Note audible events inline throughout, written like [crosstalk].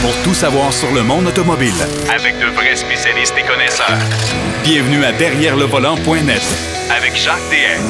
pour tout savoir sur le monde automobile. Avec de vrais spécialistes et connaisseurs. Bienvenue à Derrière le volant.net Avec Jacques DM.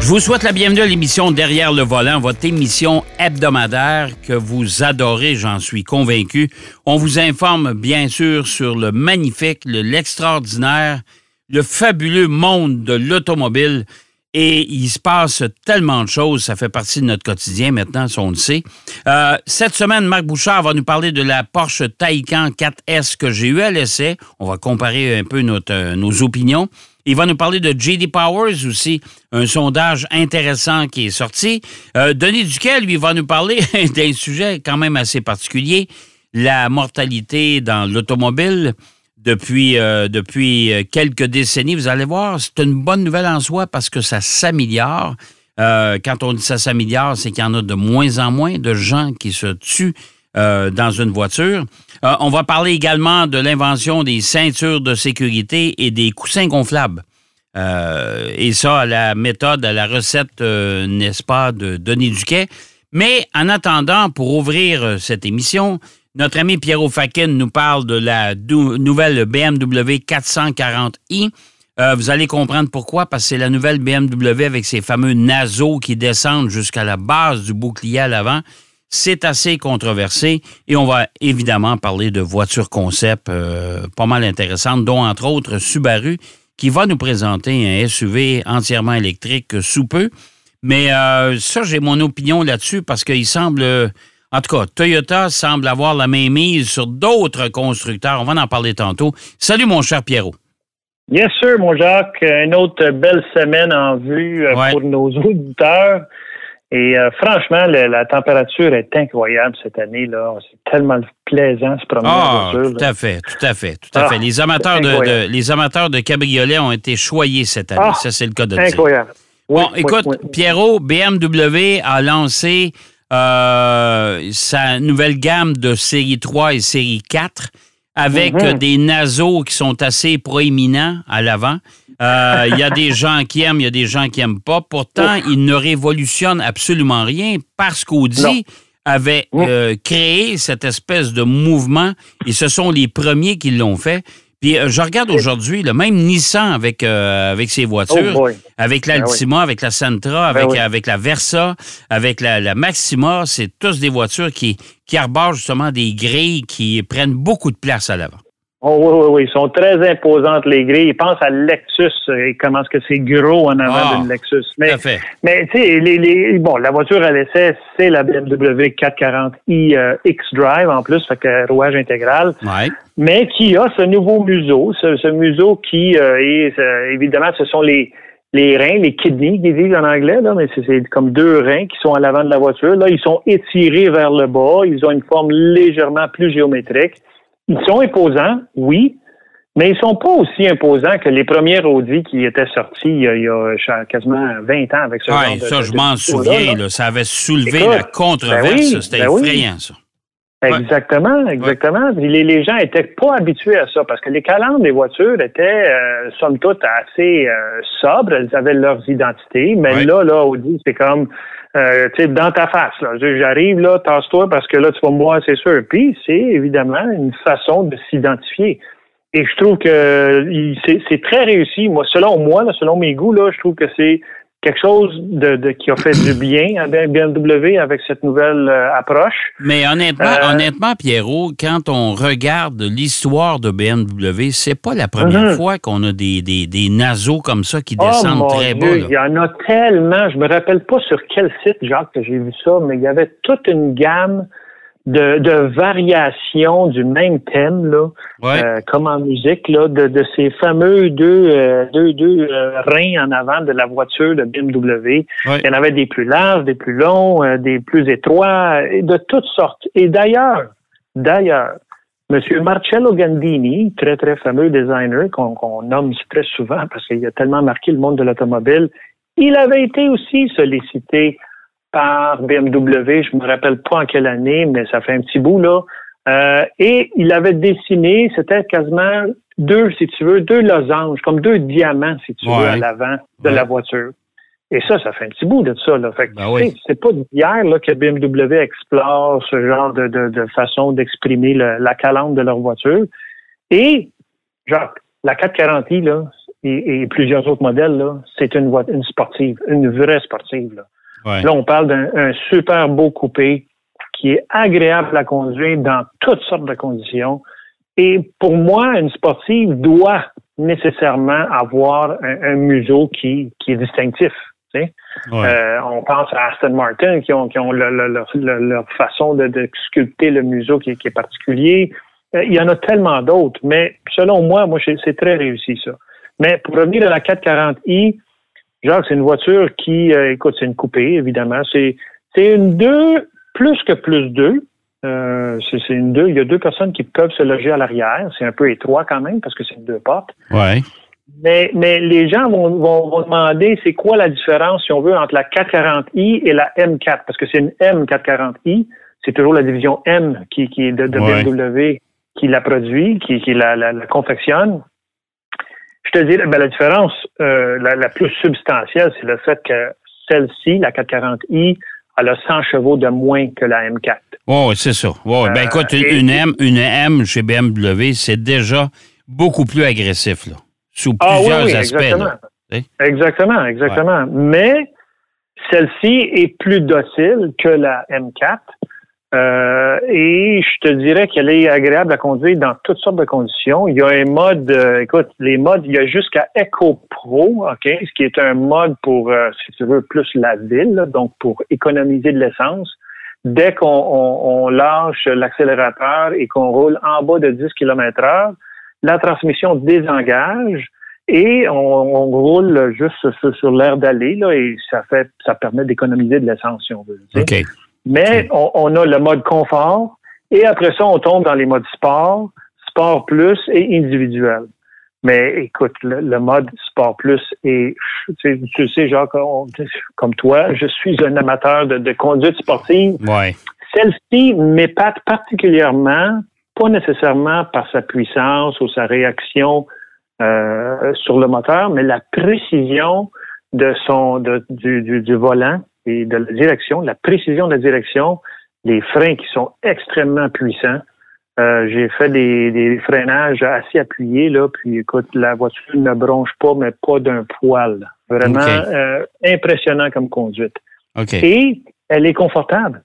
Je vous souhaite la bienvenue à l'émission Derrière le volant, votre émission hebdomadaire que vous adorez, j'en suis convaincu. On vous informe bien sûr sur le magnifique, le- l'extraordinaire, le fabuleux monde de l'automobile. Et il se passe tellement de choses, ça fait partie de notre quotidien maintenant, ça, on le sait. Euh, cette semaine, Marc Bouchard va nous parler de la Porsche Taycan 4S que j'ai eu à l'essai. On va comparer un peu euh, nos opinions. Il va nous parler de JD Powers aussi, un sondage intéressant qui est sorti. Euh, Denis Duquel, lui, va nous parler [laughs] d'un sujet quand même assez particulier, la mortalité dans l'automobile depuis, euh, depuis euh, quelques décennies. Vous allez voir, c'est une bonne nouvelle en soi parce que ça s'améliore. Euh, quand on dit ça s'améliore, c'est qu'il y en a de moins en moins de gens qui se tuent dans une voiture. On va parler également de l'invention des ceintures de sécurité et des coussins gonflables. Et ça, la méthode, la recette, n'est-ce pas, de Denis Duquet. Mais en attendant, pour ouvrir cette émission, notre ami Pierrot Fakin nous parle de la nouvelle BMW 440i. Euh, vous allez comprendre pourquoi, parce que c'est la nouvelle BMW avec ses fameux naseaux qui descendent jusqu'à la base du bouclier à l'avant. C'est assez controversé et on va évidemment parler de voitures concept euh, pas mal intéressantes, dont entre autres Subaru, qui va nous présenter un SUV entièrement électrique sous peu. Mais euh, ça, j'ai mon opinion là-dessus parce qu'il semble, en tout cas, Toyota semble avoir la main mise sur d'autres constructeurs. On va en parler tantôt. Salut, mon cher Pierrot. Yes, sir, mon Jacques. Une autre belle semaine en vue euh, Ouais. pour nos auditeurs. Et euh, franchement, le- la température est incroyable cette année. là. C'est tellement plaisant se promener en Ah, voiture. tout à fait, tout à fait, tout à Ah, fait. Les amateurs de, incroyable. de- les amateurs de cabriolets ont été choyés cette année. Ah, ça, c'est le cas de le dire. Incroyable. Oui, Bon, oui, écoute, oui. Pierrot, BMW a lancé euh, sa nouvelle gamme de série 3 et série 4 avec Mhm. des naseaux qui sont assez proéminents à l'avant. Euh, Il y a des [laughs] gens qui aiment, il y a des gens qui n'aiment pas. Pourtant, ils ne révolutionnent absolument rien parce qu'Audi avait Mhm. euh, créé cette espèce de mouvement et ce sont les premiers qui l'ont fait. Puis euh, je regarde aujourd'hui, le même Nissan avec, euh, avec ses voitures, Oh avec Ben l'Altima, avec la Sentra, avec, oui. avec la Versa, avec la, la Maxima, c'est tous des voitures qui, qui arborent justement des grilles qui prennent beaucoup de place à l'avant. Oh, oui, oui, oui. Ils sont très imposantes, les grilles. Ils pensent à Lexus et comment est-ce que c'est gros en avant Ah, d'une Lexus. Mais. Mais tu sais, les, les, bon, la voiture à l'essai, c'est la BMW 440i euh, X-Drive en plus, fait que rouage intégral, Ouais. mais qui a ce nouveau museau, ce, ce museau qui euh, est, euh, évidemment, ce sont les les reins, les kidneys qu'ils disent en anglais, là, mais c'est comme deux reins qui sont à l'avant de la voiture. Là, ils sont étirés vers le bas, ils ont une forme légèrement plus géométrique. Ils sont imposants, oui, mais ils sont pas aussi imposants que les premiers Audi qui étaient sortis il y a, il y a cha- quasiment 20 ans avec ce Ouais, genre de- ça, de- je m'en souviens. là. là. ça avait soulevé Écoute, la controverse. ben oui, C'était ben oui. effrayant, ça. Exactement, exactement. Les, les gens étaient pas habitués à ça parce que les calandres des voitures étaient, euh, somme toute, assez euh, sobres. Elles avaient leurs identités. Mais Ouais. là, là, Audi, c'est comme, euh, tu sais, dans ta face. Là. J'arrive là, tasse-toi parce que là, tu vas me voir, c'est sûr. Puis c'est évidemment une façon de s'identifier. Et je trouve que c'est c'est très réussi. Moi, selon moi, là, selon mes goûts, là, je trouve que c'est quelque chose de, de- qui a fait du bien à BMW avec cette nouvelle euh, approche. Mais honnêtement, Euh, honnêtement, Pierrot, quand on regarde l'histoire de BMW, c'est pas la première Mhm. fois qu'on a des, des, des naseaux comme ça qui Oh descendent mon très Dieu, bas. il y en a tellement. Je me rappelle pas sur quel site, Jacques, que j'ai vu ça, mais il y avait toute une gamme de, de variations du même thème, là, Ouais. euh, comme en musique, là, de, de ces fameux deux, euh, deux, deux euh, reins en avant de la voiture de BMW. Ouais. Il y en avait des plus larges, des plus longs, euh, des plus étroits, et de toutes sortes. Et d'ailleurs, d'ailleurs, Monsieur Marcello Gandini, très, très fameux designer qu'on qu'on nomme très souvent parce qu'il a tellement marqué le monde de l'automobile, il avait été aussi sollicité par BMW, je me rappelle pas en quelle année, mais ça fait un petit bout, là. Euh, et il avait dessiné, c'était quasiment deux, si tu veux, deux losanges, comme deux diamants, si tu veux, à l'avant de Ouais. la voiture. Et ça, ça fait un petit bout de ça. Là. Fait que, Ben oui. c'est pas d'hier là, que BMW explore ce genre de, de, de façon d'exprimer le- la calandre de leur voiture. Et, genre, la 440i, là, et, et plusieurs autres modèles, là, c'est une, voiture, une sportive, une vraie sportive. Là, Ouais. là on parle d'un un super beau coupé qui est agréable à conduire dans toutes sortes de conditions. Et pour moi, une sportive doit nécessairement avoir un, un museau qui, qui est distinctif. tu sais. Ouais. Euh, on pense à Aston Martin qui ont, qui ont le- le- leur- façon de, de sculpter le museau qui, est- qui est particulier. Euh, il y en a tellement d'autres, mais selon moi, moi, c'est c'est très réussi ça. Mais pour revenir à la 440i, Jacques, c'est une voiture qui, euh, écoute, c'est une coupée, évidemment. C'est c'est une 2 plus que plus 2. Euh, c'est c'est une 2. Il y a deux personnes qui peuvent se loger à l'arrière. C'est un peu étroit quand même parce que c'est une deux portes. Ouais. Mais, mais les gens vont, vont, vont demander c'est quoi la différence, si on veut, entre la 440i et la M4, parce que c'est une M440i, c'est toujours la division M qui, qui est de, de Ouais. BMW qui la produit, qui, qui la, la, la confectionne. Je te dis, ben, la différence euh, la, la plus substantielle, c'est le fait que celle-ci, la 440i, elle a 100 chevaux de moins que la M4. Ouais, ouais, c'est ça. Ouais. ben Euh, écoute, une, M, une M chez BMW, c'est déjà beaucoup plus agressif, là. Sous Ah oui, plusieurs oui, aspects. exactement. là. Exactement, exactement. Mais celle-ci est plus docile que la M4. Euh, et je te dirais qu'elle est agréable à conduire dans toutes sortes de conditions. Il y a un mode, euh, écoute, les modes, il y a jusqu'à Eco Pro, OK, ce qui est un mode pour, euh, si tu veux, plus la ville, là, donc pour économiser de l'essence. Dès qu'on on, on lâche l'accélérateur et qu'on roule en bas de 10 km heure, la transmission désengage et on, on roule juste sur, sur l'air d'aller là, et ça fait ça permet d'économiser de l'essence si on veut. tu sais. OK. Mais on, on a le mode confort et après ça on tombe dans les modes sport, sport plus et individuel. Mais écoute, le, le mode sport plus et tu sais, tu sais Jacques, on- comme toi, je suis un amateur de, de conduite sportive. Ouais. Celle-ci m'épate particulièrement, pas nécessairement par sa puissance ou sa réaction euh, sur le moteur, mais la précision de son de- du, du, du volant et de la direction, la précision de la direction, les freins qui sont extrêmement puissants. Euh, j'ai fait des, des freinages assez appuyés, là, puis écoute, la voiture ne bronche pas, mais pas d'un poil. Vraiment euh, impressionnant comme conduite. Et elle est confortable.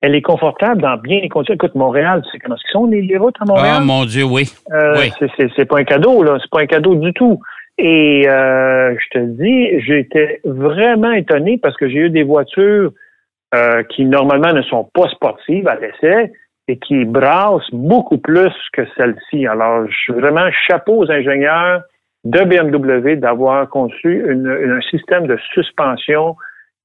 Elle est confortable dans bien les conditions. Écoute, Montréal, tu sais comment sont les, les routes à Montréal? Ah, mon Dieu, oui. Euh, oui. c'est- c'est- C'est pas un cadeau, là. C'est pas un cadeau du tout. Et euh, je te dis, j'étais vraiment étonné parce que j'ai eu des voitures euh, qui normalement ne sont pas sportives à l'essai et qui brassent beaucoup plus que celle-ci. Alors, je suis vraiment chapeau aux ingénieurs de BMW d'avoir conçu une- un système de suspension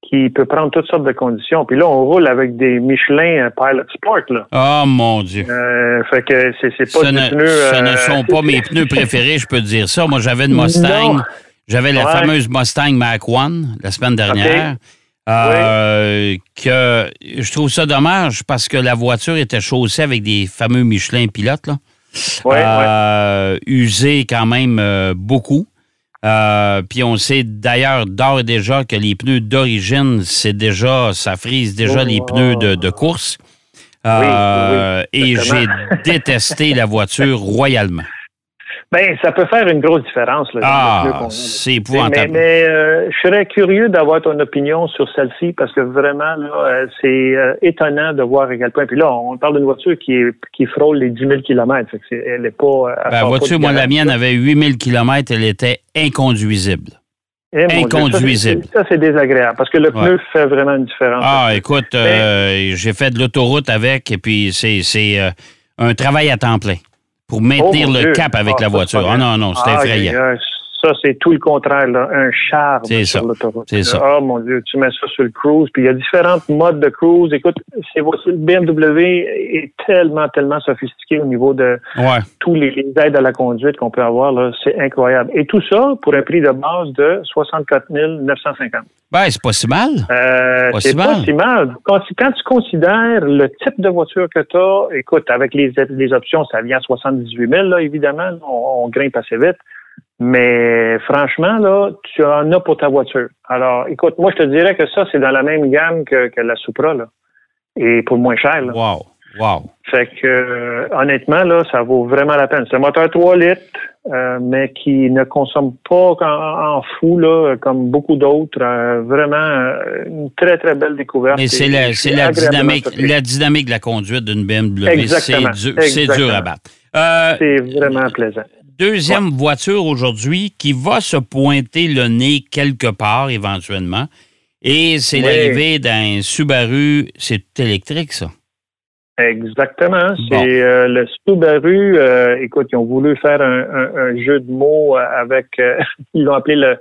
qui peut prendre toutes sortes de conditions. Puis là, on roule avec des Michelin euh, Pilot Sport, là. Ah, mon Dieu. Euh, fait que c'est c'est pas Ce du ne, pneu... ce ne euh, sont pas mes pneus préférés, je peux te dire ça. Moi, j'avais une Mustang. Non. J'avais la Ouais. fameuse Mustang Mach 1 la semaine dernière. euh, que je trouve ça dommage parce que la voiture était chaussée avec des fameux Michelin pilotes, là. Ouais, Euh, usés quand même beaucoup. Euh, puis on sait d'ailleurs d'ores et déjà que les pneus d'origine, c'est déjà, ça frise déjà Oh, les pneus de, de course. Euh, et j'ai [laughs] détesté la voiture royalement. Ben, ça peut faire une grosse différence. Là, Ah, c'est mais épouvantable. mais euh, je serais curieux d'avoir ton opinion sur celle-ci parce que vraiment, là, euh, c'est euh, étonnant de voir à quel point. Puis là, on parle d'une voiture qui, est, qui frôle les 10 000 km. Fait que c'est- elle n'est pas. Ben, la pas voiture, moi, la mienne avait 8000 km, elle était inconduisible. Eh, mon Dieu, ça, inconduisible. c'est- Ça, c'est désagréable parce que le Ouais. pneu fait vraiment une différence. Ah, écoute, euh, j'ai fait de l'autoroute avec, et puis c'est c'est, un travail à temps plein pour maintenir Oh, le cap avec Ah, la voiture. Ah non, non, c'est Ah, effrayant. Ça, c'est tout le contraire, là. un charme sur l'autoroute. C'est ça. Oh mon Dieu, tu mets ça sur le cruise, puis il y a différents modes de cruise. Écoute, c'est le BMW est tellement, tellement sophistiqué au niveau de Ouais. tous les, les aides à la conduite qu'on peut avoir. là. C'est incroyable. Et tout ça pour un prix de base de 64 950. Ben, c'est pas si mal. Euh, c'est si pas si mal. Quand, tu- quand tu considères le type de voiture que tu as, écoute, avec les, les options, ça vient à 78 000, là, évidemment. On, on grimpe assez vite. Mais franchement, là, tu en as pour ta voiture. Alors, écoute, moi, je te dirais que ça, c'est dans la même gamme que, que la Supra, là. Et pour moins cher, là. Wow. Wow. Fait que, euh, honnêtement, là, ça vaut vraiment la peine. C'est un moteur 3 litres, euh, mais qui ne consomme pas en, en fou, là, comme beaucoup d'autres. Euh, vraiment, euh, une très, très belle découverte. Mais c'est la, dynamique, la dynamique de la conduite d'une BMW. Exactement. C'est dur, c'est Exactement. dur à battre. Euh, C'est vraiment plaisant. Deuxième voiture aujourd'hui qui va se pointer le nez quelque part éventuellement. Et c'est Oui. l'arrivée d'un Subaru, c'est tout électrique, ça. Exactement. Bon. C'est euh, le Subaru. euh, écoute, ils ont voulu faire un, un- un jeu de mots avec. euh, [laughs] ils l'ont appelé le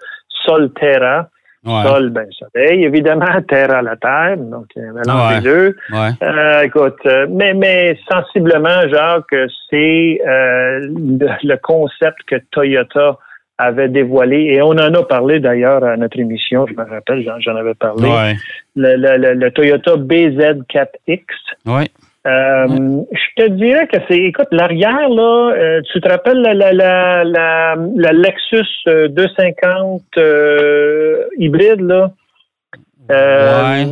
Solterra. Ouais. Sol, ben soleil, évidemment. Terra, la terre. Donc, un mélange Ouais. des deux. ouais. Euh, écoute, euh, mais, mais sensiblement, Jacques, c'est euh, le, le concept que Toyota avait dévoilé, et on en a parlé d'ailleurs à notre émission, je me rappelle, j'en, avais parlé, le- le- le Toyota BZ4X. Euh, Je te dirais que c'est, écoute, l'arrière, là, euh, tu te rappelles la, la, la, la, la Lexus euh, 250 euh, hybride, là? Euh, Ouais.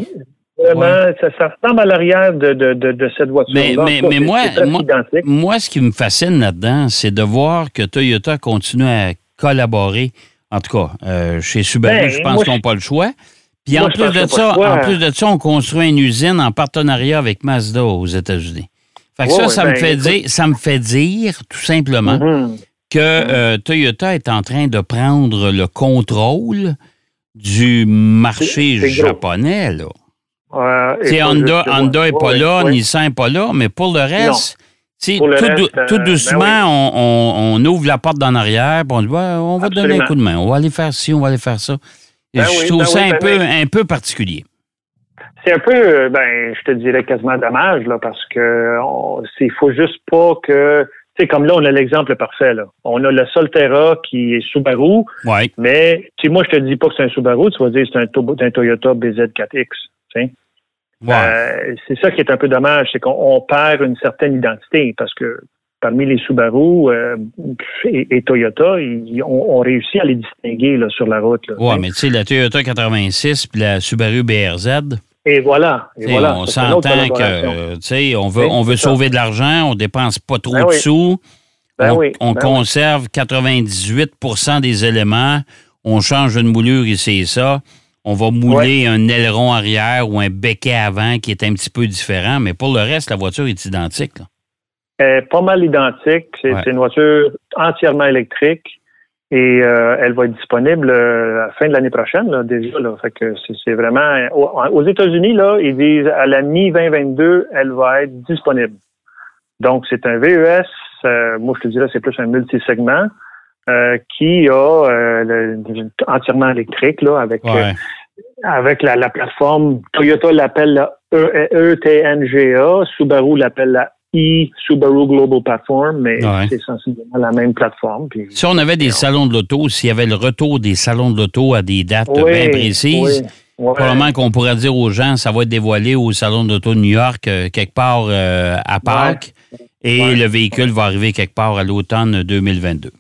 Vraiment, ça, ça ressemble à l'arrière de, de, de, de cette voiture. Mais- mais- mais moi- moi-. Moi, ce qui me fascine là-dedans, c'est de voir que Toyota continue à collaborer. En tout cas, euh, chez Subaru, Ben, je pense qu'ils n'ont pas le choix. Puis moi, en plus de ça, en plus de ça, on construit une usine en partenariat avec Mazda aux États-Unis. Fait que ça, ça me ben, fait dire, ça me fait dire tout simplement Mhm. que euh, Toyota est en train de prendre le contrôle du marché japonais. Là. Honda, Honda est pas là. Nissan n'est pas là, mais pour le reste, Pour le tout, reste, dou- euh, tout ben doucement, oui. on, on- on ouvre la porte d'en arrière, puis on dit Ouais, on va donner un coup de main, on va aller faire ci, on va aller faire ça. Ben je oui, trouve ben ça oui, un, ben peu, un peu particulier. C'est un peu, euh, ben, je te dirais quasiment dommage, là, parce que c'est, faut juste pas que, tu sais, comme là, on a l'exemple parfait, là. On a le Solterra qui est Subaru, Oui, mais, tu moi, je te dis pas que c'est un Subaru, tu vas dire que c'est un, to- un Toyota BZ4X, tu sais. ouais. Euh, c'est ça qui est un peu dommage, c'est qu'on on perd une certaine identité parce que parmi les Subaru euh, et, et Toyota, ils ont, ont réussi à les distinguer là, sur la route. sais. mais tu sais, la Toyota 86 puis la Subaru BRZ, Et voilà. Et voilà on s'entend que, euh, tu sais, on veut, Oui, on veut c'est ça. sauver de l'argent, on dépense pas trop Ben de oui. sous, Ben on, oui, on ben oui. conserve 98% des éléments, on change une moulure ici et ça, on va mouler un aileron arrière ou un becquet avant qui est un petit peu différent, mais pour le reste, la voiture est identique. là. Est pas mal identique. C'est Ouais. une voiture entièrement électrique et euh, elle va être disponible euh, à la fin de l'année prochaine là, déjà. Là. Fait que c'est- vraiment aux, États-Unis là, ils disent à la mi 2022, elle va être disponible. Donc c'est un VES. euh, moi je te dirais c'est plus un multisegment qui a le- entièrement électrique là avec Ouais. avec la, la plateforme, Toyota l'appelle la E- ETNGA, Subaru l'appelle la e Subaru Global Platform, mais Ouais. c'est sensiblement la même plateforme. Puis, Si on avait des salons de l'auto, s'il y avait le retour des salons de l'auto à des dates Oui, bien précises, oui, ouais. probablement qu'on pourrait dire aux gens, ça va être dévoilé au salon de l'auto de New York, euh, quelque part euh, à Pâques, et le véhicule va arriver quelque part à l'automne 2022.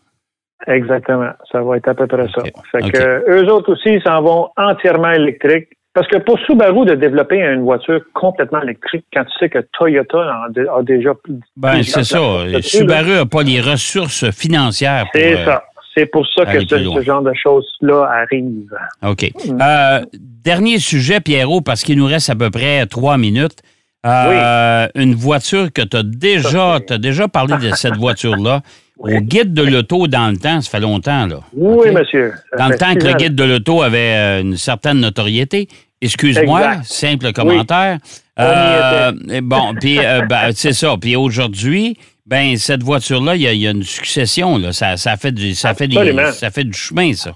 Exactement. Ça va être à peu près ça. Ok. Fait Ok. que eux autres aussi s'en vont entièrement électriques. Parce que pour Subaru de développer une voiture complètement électrique, quand tu sais que Toyota en a, déjà plus Ben, c'est ça. Subaru n'a pas les ressources financières pour. C'est euh, ça. C'est pour ça que ce, genre de choses-là arrive. OK. Mm. Euh, dernier sujet, Pierrot, parce qu'il nous reste à peu près trois minutes. Euh, Une voiture que tu as déjà, t'as déjà parlé de cette [laughs] voiture-là. Au guide de l'auto dans le temps, ça fait longtemps, là. Oui, monsieur. Dans le temps que le guide de l'auto avait euh, une certaine notoriété. Excuse-moi, simple commentaire. Euh, bon, [laughs] puis euh, ben, c'est ça. Puis aujourd'hui, ben cette voiture-là, il y, a- il y a une succession. Là. Ça, ça fait du, ça fait des, ça fait du chemin, ça.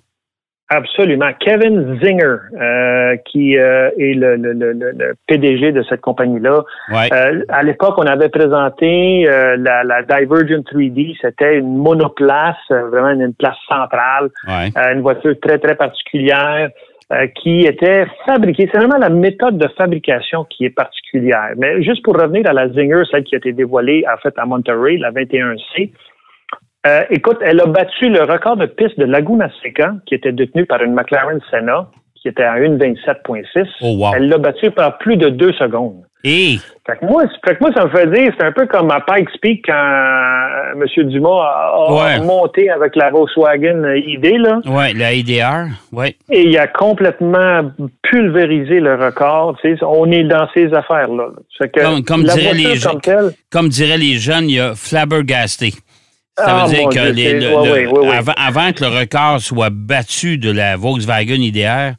Absolument. Kevin Zinger, euh, qui euh, est le, le- le- le- le PDG de cette compagnie-là. Ouais. Euh, à l'époque, on avait présenté euh, la, la Divergent 3D. C'était une monoplace, euh, vraiment une, place centrale, ouais. euh, une voiture très, très particulière euh, qui était fabriquée. C'est vraiment la méthode de fabrication qui est particulière. Mais juste pour revenir à la Zinger, celle qui a été dévoilée en fait à Monterey, la 21C, Euh, écoute, elle a battu le record de piste de Laguna Seca, qui était détenu par une McLaren Senna, qui était à 1,27,6. Oh, wow. Elle l'a battu par plus de deux secondes. Et? Fait que moi, fait que moi, ça me fait dire, c'est un peu comme à Pikes Peak quand euh, M. Dumas a, a Ouais. monté avec la Volkswagen ID, là. ouais, la IDR, ouais. Et il a complètement pulvérisé le record. On est dans ces affaires-là. Comme- comme comme diraient les jeunes, il y a flabbergasté. Ça Ah, veut dire mon que les- le- le- avant que le record soit battu de la Volkswagen IDR,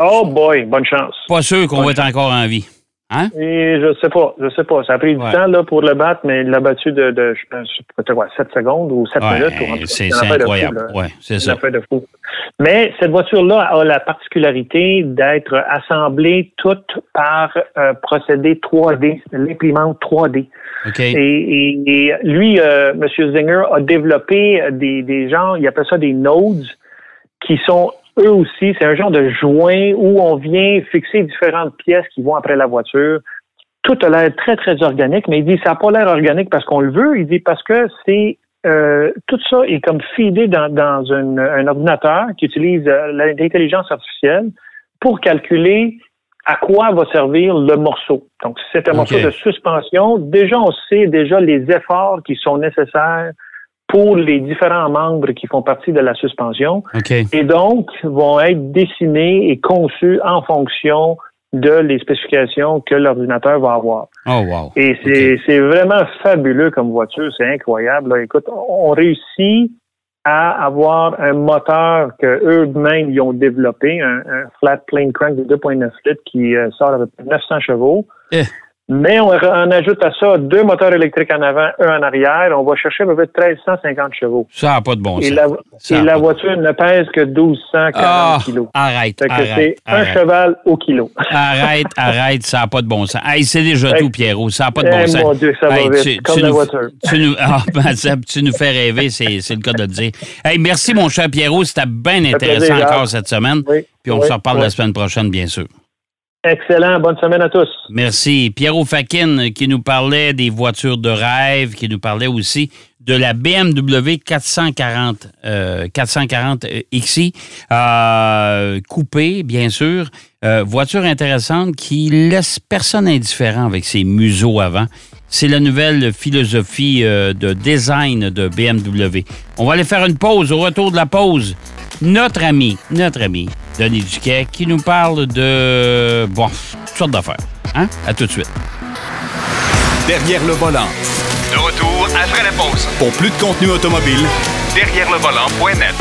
oh boy, bonne chance. pas sûr qu'on va être encore en vie. Hein? Et je sais pas, je sais pas. Ça a pris Ouais. du temps là, pour le battre, mais il l'a battu de, de je pense, peut-être quoi, 7 secondes ou 7 Ouais, minutes. c'est incroyable. Ouais, c'est ça. affaire de fou. Mais cette voiture-là a la particularité d'être assemblée toute par euh, procédé 3D, l'imprimante 3D. OK. Et, et- et lui, euh, M. Zinger, a développé des, des genres, il appelle ça des nodes, qui sont eux aussi, c'est un genre de joint où on vient fixer différentes pièces qui vont après la voiture. Tout a l'air très, très organique, mais il dit ça n'a pas l'air organique parce qu'on le veut. Il dit parce que c'est euh, tout ça est comme feedé dans, dans une- un ordinateur qui utilise euh, l'intelligence artificielle pour calculer à quoi va servir le morceau. Donc, si c'est un morceau de suspension, déjà on sait déjà les efforts qui sont nécessaires pour les différents membres qui font partie de la suspension OK. et donc vont être dessinés et conçus en fonction de les spécifications que l'ordinateur va avoir. Oh, wow. Et c'est vraiment fabuleux comme voiture, c'est incroyable. là. Écoute, on réussit à avoir un moteur que eux-mêmes ils ont développé, un, un flat plane crank de 2.9 litres qui euh, sort avec 900 chevaux. Eh. Mais on, on ajoute à ça deux moteurs électriques en avant, un en arrière. On va chercher à peu près 1350 chevaux. Ça n'a pas de bon Et sens. la, et la voiture ne pèse que 1240 Ah, kilos. arrête, Fait que c'est arrête, un arrête. cheval au kilo. [laughs] Arrête, arrête, ça n'a pas de bon sens. Hey, c'est déjà tout, Pierrot. Ça n'a pas de Eh, bon sens. mon Dieu, ça va vite, tu- comme tu la nous- voiture. Tu nous, ah, [laughs] ben, ça, tu nous fais rêver, c'est le cas de le dire. Hey, merci, mon cher Pierrot. C'était bien intéressant plaisir, encore cette semaine. Oui, Puis on oui, se reparle la semaine prochaine, bien sûr. Excellent. Bonne semaine à tous. Merci. Pierrot Fakin qui nous parlait des voitures de rêve, qui nous parlait aussi de la BMW 440, euh, 440 XI, euh, coupée, bien sûr. Euh, voiture intéressante qui laisse personne indifférent avec ses museaux avant. C'est la nouvelle philosophie euh, de design de BMW. On va aller faire une pause. Au retour de la pause, notre ami, notre ami, Denis Duquet, qui nous parle de, bon, toutes sortes d'affaires. Hein? À tout de suite. Derrière le volant. De retour après la pause. Pour plus de contenu automobile, Derrière le volant.net.